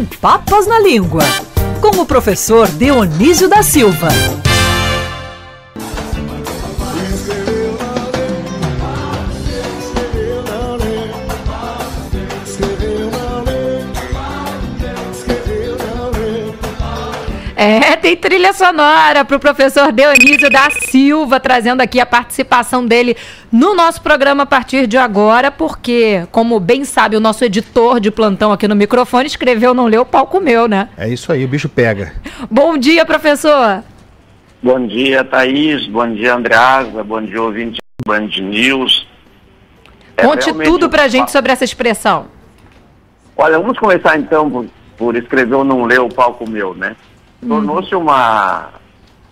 Sem Papas na Língua, com o professor Dionísio da Silva. Tem trilha sonora para o professor Dionísio da Silva, trazendo aqui a participação dele no nosso programa a partir de agora, porque, como bem sabe o nosso editor de plantão aqui no microfone, escreveu, não leu, o pau comeu, né? É isso aí, o bicho pega. Bom dia, professor. Bom dia, Thaís. Bom dia, Andreasa. Bom dia, ouvinte Band News. É Conte tudo pra gente sobre essa expressão. Olha, vamos começar então por, por escrever ou não ler o palco meu, né? Tornou-se uma,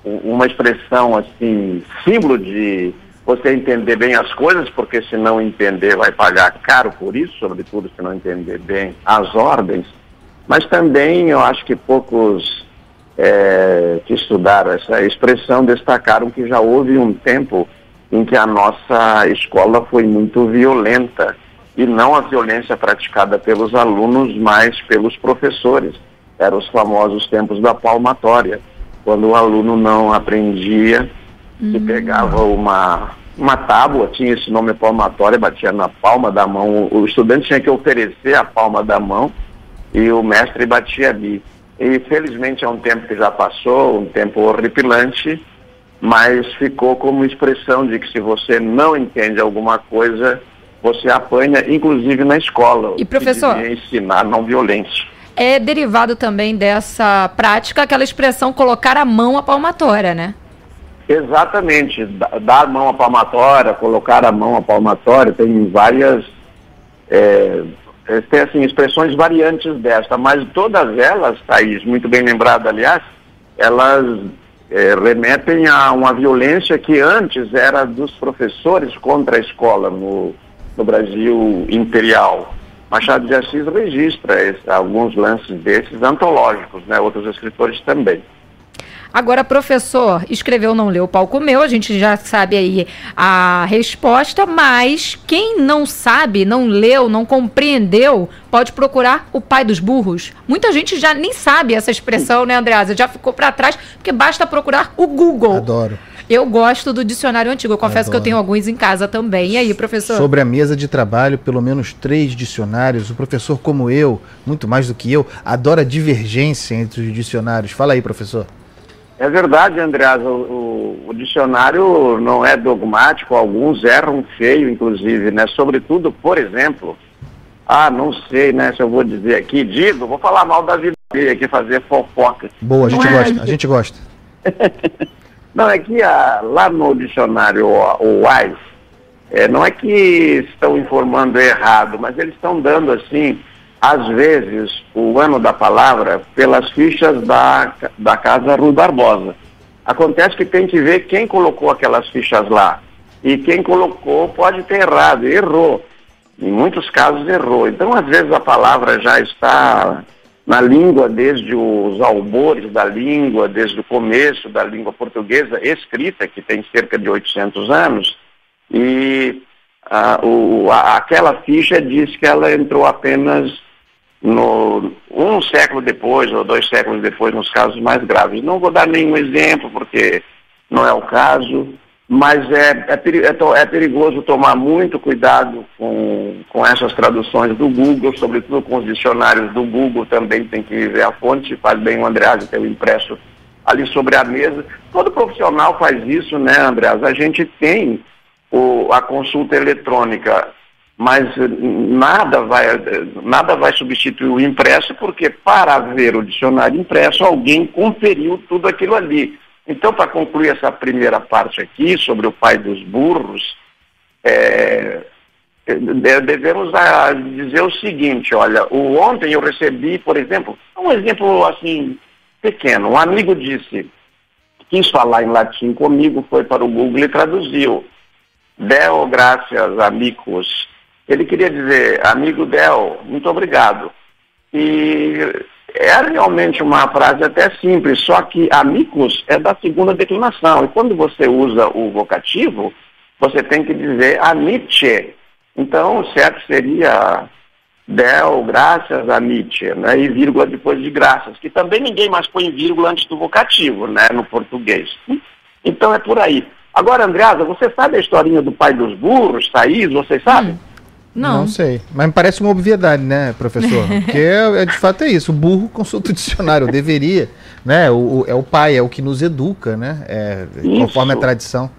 uma expressão assim, símbolo de você entender bem as coisas, porque se não entender vai pagar caro por isso, sobretudo se não entender bem as ordens. Mas também eu acho que poucos é, que estudaram essa expressão destacaram que já houve um tempo em que a nossa escola foi muito violenta e não a violência praticada pelos alunos, mas pelos professores eram os famosos tempos da palmatória, quando o aluno não aprendia uhum. e pegava uma, uma tábua, tinha esse nome palmatória, batia na palma da mão, o estudante tinha que oferecer a palma da mão e o mestre batia ali. E felizmente é um tempo que já passou, um tempo horripilante, mas ficou como expressão de que se você não entende alguma coisa, você apanha, inclusive na escola. E professor? ensinar não violência é derivado também dessa prática, aquela expressão colocar a mão à palmatória, né? Exatamente, dar a mão à palmatória, colocar a mão à palmatória, tem várias, é, é, tem assim, expressões variantes desta, mas todas elas, Thaís, muito bem lembrado, aliás, elas é, remetem a uma violência que antes era dos professores contra a escola no, no Brasil imperial. Machado de Assis registra esse, alguns lances desses antológicos, né? outros escritores também. Agora, professor, escreveu não leu o palco meu, a gente já sabe aí a resposta, mas quem não sabe, não leu, não compreendeu, pode procurar o pai dos burros. Muita gente já nem sabe essa expressão, né, Andreasa? Já ficou para trás, porque basta procurar o Google. Adoro. Eu gosto do dicionário antigo. Eu confesso Adoro. que eu tenho alguns em casa também. E aí, professor? Sobre a mesa de trabalho, pelo menos três dicionários. O professor, como eu, muito mais do que eu, adora divergência entre os dicionários. Fala aí, professor. É verdade, Andreas. O, o, o, dicionário não é dogmático. Alguns erram feio, inclusive, né? Sobretudo, por exemplo, ah, não sei, né? Se eu vou dizer aqui, digo, vou falar mal da vida aqui, fazer fofoca. Boa, a gente não gosta, é... a gente gosta. Não, é que a, lá no dicionário o WISE, é, não é que estão informando errado, mas eles estão dando assim, às vezes, o ano da palavra pelas fichas da, da Casa Rui Barbosa. Acontece que tem que ver quem colocou aquelas fichas lá. E quem colocou pode ter errado, errou. Em muitos casos errou. Então, às vezes, a palavra já está na língua desde os albores da língua, desde o começo da língua portuguesa escrita, que tem cerca de 800 anos, e o, a, aquela ficha diz que ela entrou apenas no, um século depois ou dois séculos depois, nos casos mais graves. Não vou dar nenhum exemplo, porque não é o caso, mas é, é, é, perigoso tomar muito cuidado com, com essas traduções do Google, sobretudo com os dicionários do Google, também tem que ver a fonte, faz bem o Andreas ter o impresso ali sobre a mesa. Todo profissional faz isso, né, Andreas? A gente tem o, a consulta eletrônica, mas nada vai, nada vai substituir o impresso, porque para ver o dicionário impresso, alguém conferiu tudo aquilo ali. Então, para concluir essa primeira parte aqui sobre o pai dos burros, é, devemos a, dizer o seguinte, olha, o, ontem eu recebi, por exemplo, um exemplo assim pequeno, um amigo disse, quis falar em latim comigo, foi para o Google e traduziu. Del, graças, amigos. Ele queria dizer, amigo Del, muito obrigado. E é realmente uma frase até simples, só que amicus é da segunda declinação. E quando você usa o vocativo, você tem que dizer amice. Então, certo seria del, graças a Nietzsche, né? E vírgula depois de graças, que também ninguém mais põe vírgula antes do vocativo, né? No português. Então é por aí. Agora, Andreasa, você sabe a historinha do pai dos burros, Thaís? Vocês sabem? Hum. Não. Não sei. Mas me parece uma obviedade, né, professor? Porque é, é, de fato é isso. O burro consulta o dicionário. deveria, né? O, o, é o pai, é o que nos educa, né? É, conforme a tradição.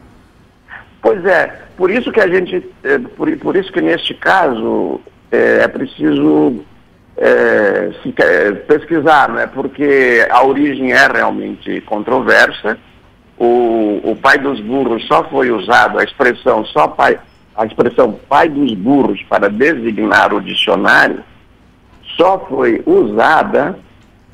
Pois é. Por isso que a gente, é, por, por isso que neste caso é, é preciso é, se, é, pesquisar, né? Porque a origem é realmente controversa. O, o pai dos burros só foi usado, a expressão só pai, a expressão pai dos burros para designar o dicionário só foi usada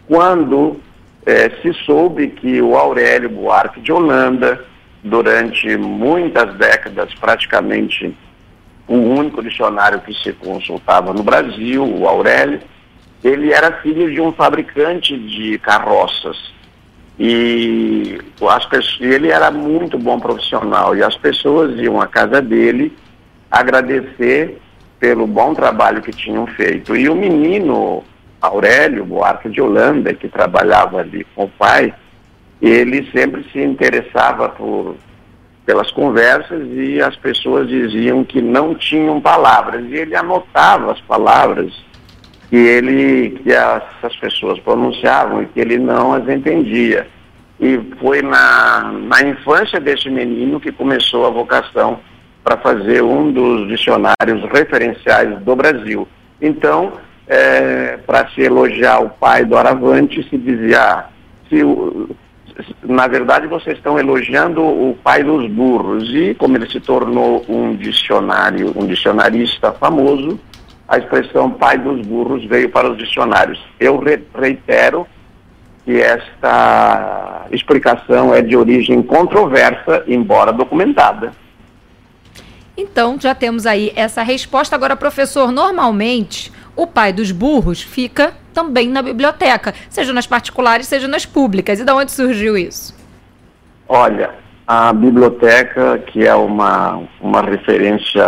quando eh, se soube que o Aurélio Buarque de Holanda, durante muitas décadas, praticamente o único dicionário que se consultava no Brasil, o Aurélio, ele era filho de um fabricante de carroças. E as pessoas, ele era muito bom profissional e as pessoas iam à casa dele agradecer pelo bom trabalho que tinham feito. E o menino Aurélio Buarque de Holanda, que trabalhava ali com o pai, ele sempre se interessava por, pelas conversas e as pessoas diziam que não tinham palavras. E ele anotava as palavras que ele que essas pessoas pronunciavam e que ele não as entendia. E foi na, na infância desse menino que começou a vocação para fazer um dos dicionários referenciais do Brasil. Então, é, para se elogiar o pai do Aravante, se dizia, se na verdade vocês estão elogiando o pai dos burros. E como ele se tornou um dicionário, um dicionarista famoso, a expressão pai dos burros veio para os dicionários. Eu reitero que esta explicação é de origem controversa, embora documentada. Então, já temos aí essa resposta. Agora, professor, normalmente o pai dos burros fica também na biblioteca, seja nas particulares, seja nas públicas. E de onde surgiu isso? Olha, a biblioteca, que é uma, uma referência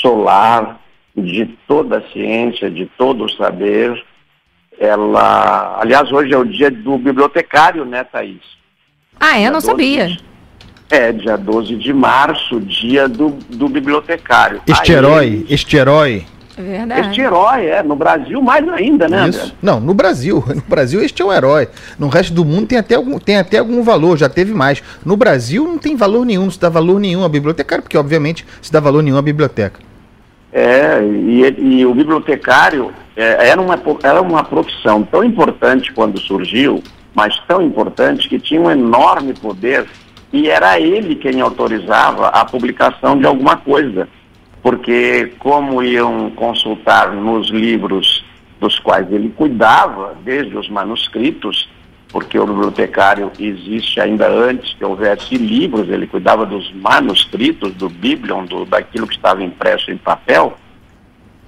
solar de toda a ciência, de todo o saber, ela. Aliás, hoje é o dia do bibliotecário, né, Thaís? Ah, é? Não sabia. É, dia 12 de março, dia do, do bibliotecário. Este Aí, herói, este herói. É verdade. Este herói, é, no Brasil mais ainda, né? Isso. Não, no Brasil. No Brasil este é um herói. No resto do mundo tem até, algum, tem até algum valor, já teve mais. No Brasil não tem valor nenhum, não se dá valor nenhum a bibliotecário, porque obviamente se dá valor nenhum à biblioteca. É, e, e o bibliotecário é, era, uma, era uma profissão tão importante quando surgiu, mas tão importante que tinha um enorme poder e era ele quem autorizava a publicação de alguma coisa, porque como iam consultar nos livros dos quais ele cuidava, desde os manuscritos, porque o bibliotecário existe ainda antes que houvesse livros, ele cuidava dos manuscritos, do Biblion, do, daquilo que estava impresso em papel,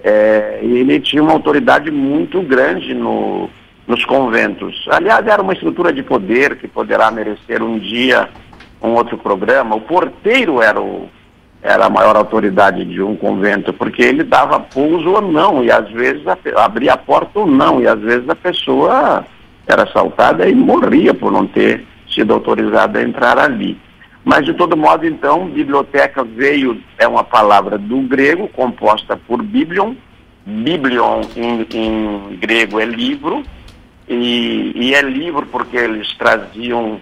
é, ele tinha uma autoridade muito grande no, nos conventos. Aliás, era uma estrutura de poder que poderá merecer um dia um outro programa, o porteiro era, o, era a maior autoridade de um convento, porque ele dava pouso ou não, e às vezes a, abria a porta ou não, e às vezes a pessoa era assaltada e morria por não ter sido autorizada a entrar ali. Mas, de todo modo, então, biblioteca veio, é uma palavra do grego, composta por biblion. Biblion em, em grego é livro, e, e, é livro porque eles traziam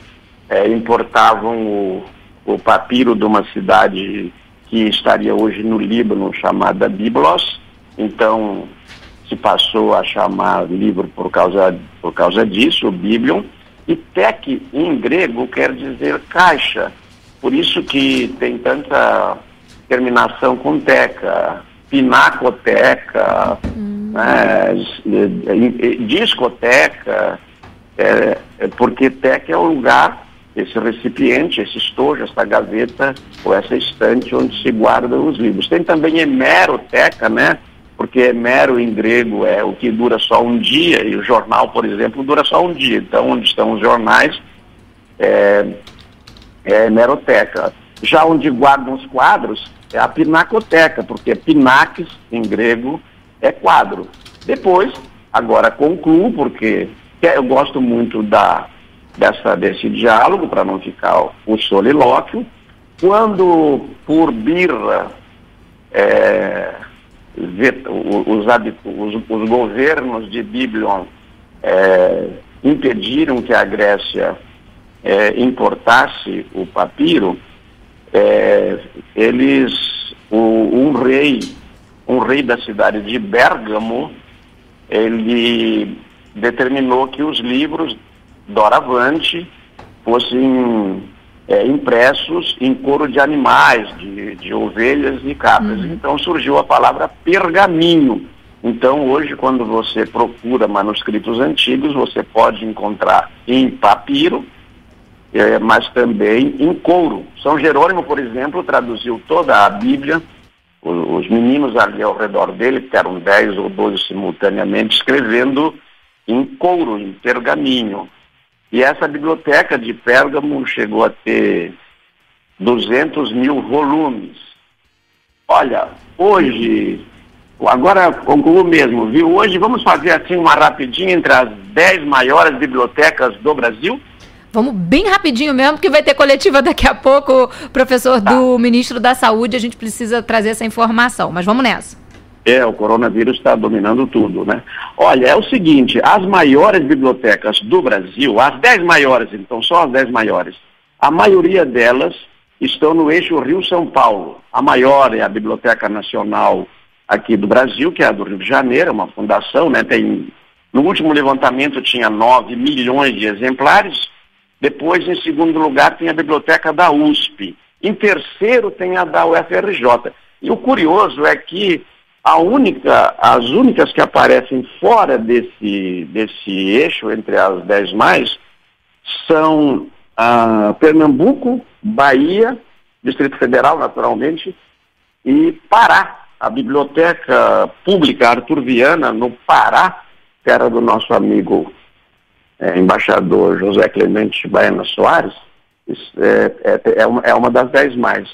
é, importavam o, o papiro de uma cidade que estaria hoje no Líbano, chamada Biblos. Então, se passou a chamar livro por causa, por causa disso, o Biblion. E tec, em grego, quer dizer caixa. Por isso que tem tanta terminação com teca, pinacoteca, hum. né, discoteca, é, é porque teca é o lugar esse recipiente, esse estojo, essa gaveta ou essa estante onde se guardam os livros. Tem também hemeroteca, né? Porque hemero em grego é o que dura só um dia e o jornal, por exemplo, dura só um dia. Então, onde estão os jornais é, é hemeroteca. Já onde guardam os quadros é a pinacoteca, porque pinax em grego é quadro. Depois, agora concluo, porque eu gosto muito da, dessa, desse diálogo, para não ficar o solilóquio. Quando, por birra, é, os, os, os, governos de Biblion é, impediram que a Grécia é, importasse o papiro, é, eles, o, um rei, um rei da cidade de Bérgamo, ele determinou que os livros doravante fossem é, impressos em couro de animais, de, de ovelhas e cabras. Uhum. Então surgiu a palavra pergaminho. Então hoje, quando você procura manuscritos antigos, você pode encontrar em papiro, é, mas também em couro. São Jerônimo, por exemplo, traduziu toda a Bíblia. Os, os meninos ali ao redor dele, que eram dez ou doze simultaneamente, escrevendo em couro, em pergaminho. E essa biblioteca de Pérgamo chegou a ter 200 mil volumes. Olha, hoje, agora concluo mesmo, viu? Hoje vamos fazer assim uma rapidinha entre as 10 maiores bibliotecas do Brasil. Vamos bem rapidinho mesmo, porque vai ter coletiva daqui a pouco, professor tá. do ministro da Saúde. A gente precisa trazer essa informação, mas vamos nessa. É, o coronavírus está dominando tudo, né? Olha, é o seguinte, as maiores bibliotecas do Brasil, as 10 maiores, então, só as 10 maiores, a maioria delas estão no eixo Rio-São Paulo. A maior é a Biblioteca Nacional aqui do Brasil, que é a do Rio de Janeiro, uma fundação, né? Tem, no último levantamento tinha 9 milhões de exemplares. Depois, em segundo lugar, tem a Biblioteca da USP. Em terceiro, tem a da UFRJ. E o curioso é que única, as únicas que aparecem fora desse, desse eixo, entre as dez mais, são ah, Pernambuco, Bahia, Distrito Federal, naturalmente, e Pará. A Biblioteca Pública Arthur Viana, no Pará, terra do nosso amigo é, embaixador José Clemente Baiana Soares, é, é, é, é uma das dez mais.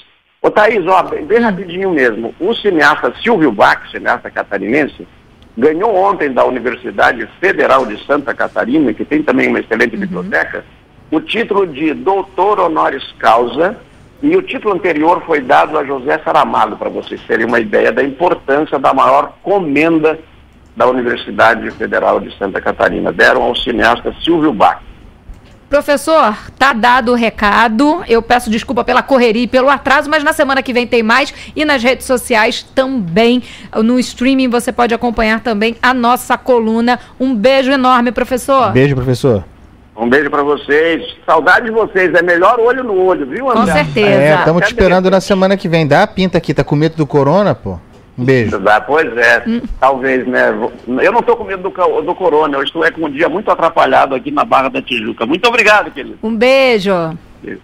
Ô Thaís, ó, bem rapidinho mesmo. O cineasta Silvio Bach, cineasta catarinense, ganhou ontem da Universidade Federal de Santa Catarina, que tem também uma excelente uhum. biblioteca, o título de doutor honoris causa, e o título anterior foi dado a José Saramago, para vocês terem uma ideia da importância da maior comenda da Universidade Federal de Santa Catarina. Deram ao cineasta Silvio Bach. Professor, tá dado o recado. Eu peço desculpa pela correria e pelo atraso, mas na semana que vem tem mais e nas redes sociais também. No streaming você pode acompanhar também a nossa coluna. Um beijo enorme, professor. Beijo, professor. Um beijo para vocês. Saudade de vocês. É melhor olho no olho, viu, André? Com certeza. É, estamos te esperando na semana que vem. Dá a pinta aqui. Tá com medo do corona, pô? Um beijo. Ah, pois é, hum. talvez, né? Eu não estou com medo do, do corona, eu estou é com um dia muito atrapalhado aqui na Barra da Tijuca. Muito obrigado, querido. Um beijo. beijo.